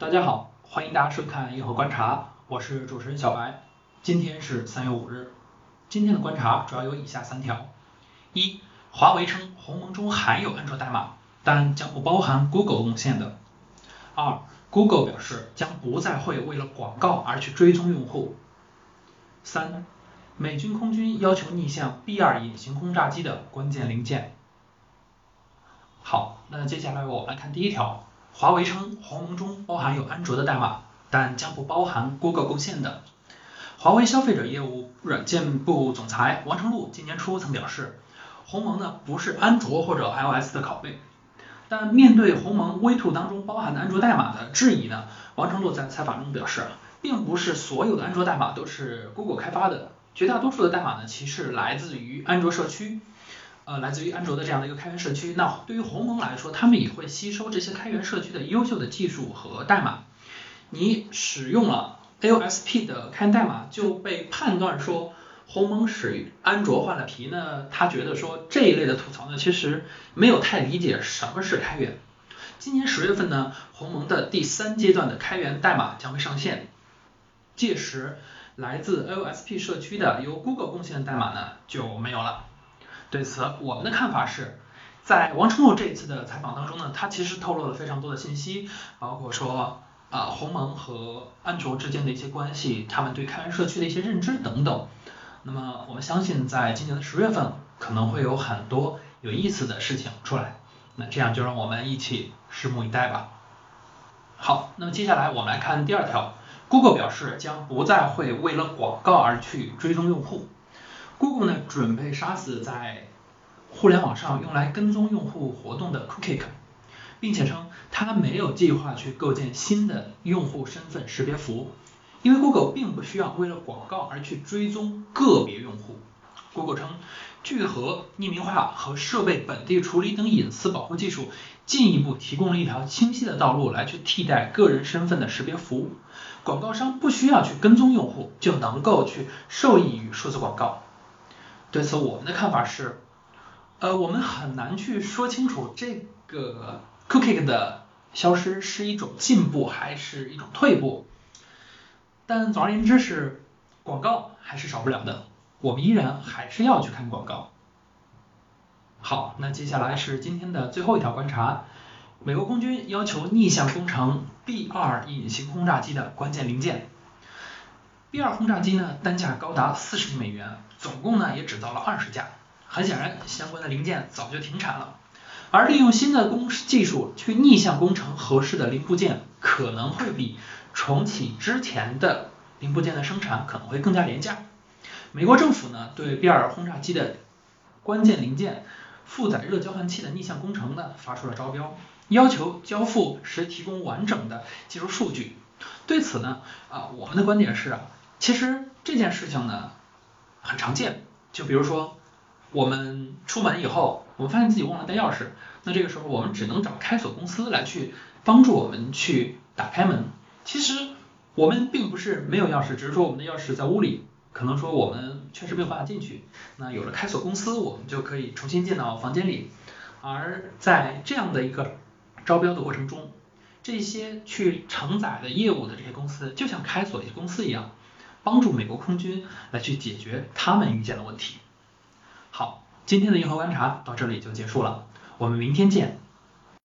大家好，欢迎大家收看硬核观察，我是主持人小白。今天是三月五日，今天的观察主要有以下三条：一、华为称鸿蒙中含有安卓代码，但将不包含 Google 贡献的；二、Google 表示将不再会为了广告而去追踪用户；三、美军空军要求逆向 B-2 隐形轰炸机的关键零件。好，那接下来我们来看第一条。华为称鸿蒙中包含有安卓的代码，但将不包含 Google 贡献的。华为消费者业务软件部总裁王成禄今年初曾表示，鸿蒙呢不是安卓或者 iOS 的拷贝。但面对鸿蒙 V2 当中包含的安卓代码的质疑呢，王成禄在采访中表示，并不是所有的安卓代码都是 Google 开发的，绝大多数的代码呢其实来自于安卓社区。呃，来自于安卓的这样的一个开源社区，那对于鸿蒙来说，他们也会吸收这些开源社区的优秀的技术和代码。你使用了 AOSP 的开源代码，就被判断说鸿蒙使安卓换了皮呢？他觉得说这一类的吐槽呢，其实没有太理解什么是开源。今年十月份呢，鸿蒙的第三阶段的开源代码将会上线，届时来自 AOSP 社区的由 Google 贡献的代码呢就没有了。对此，我们的看法是，在王成禄这一次的采访当中呢，他其实透露了非常多的信息，包括说啊鸿蒙和安卓之间的一些关系，他们对开源社区的一些认知等等。那么我们相信，在今年的十月份可能会有很多有意思的事情出来。那这样就让我们一起拭目以待吧。好，那么接下来我们来看第二条，Google 表示将不再会为了广告而去追踪用户。Google 呢准备杀死在互联网上用来跟踪用户活动的 Cookie，并且称它没有计划去构建新的用户身份识别服务，因为 Google 并不需要为了广告而去追踪个别用户。Google 称聚合匿名化和设备本地处理等隐私保护技术，进一步提供了一条清晰的道路来去替代个人身份的识别服务。广告商不需要去跟踪用户，就能够去受益于数字广告。对此，我们的看法是，呃，我们很难去说清楚这个 Cookie 的消失是一种进步还是一种退步。但总而言之是，广告还是少不了的，我们依然还是要去看广告。好，那接下来是今天的最后一条观察，美国空军要求逆向工程 B-2 隐形轰炸机的关键零件。B-2 轰炸机呢，单价高达四十亿美元，总共呢也只造了二十架。很显然，相关的零件早就停产了。而利用新的工技术去逆向工程合适的零部件，可能会比重启之前的零部件的生产可能会更加廉价。美国政府呢，对 B-2 轰炸机的关键零件负载热交换器的逆向工程呢，发出了招标，要求交付时提供完整的技术数据。对此呢，啊，我们的观点是啊。其实这件事情呢很常见，就比如说我们出门以后，我们发现自己忘了带钥匙，那这个时候我们只能找开锁公司来去帮助我们去打开门。其实我们并不是没有钥匙，只是说我们的钥匙在屋里，可能说我们确实没有办法进去。那有了开锁公司，我们就可以重新进到房间里。而在这样的一个招标的过程中，这些去承载的业务的这些公司，就像开锁公司一样。帮助美国空军来去解决他们遇见的问题。好，今天的银河观察到这里就结束了，我们明天见。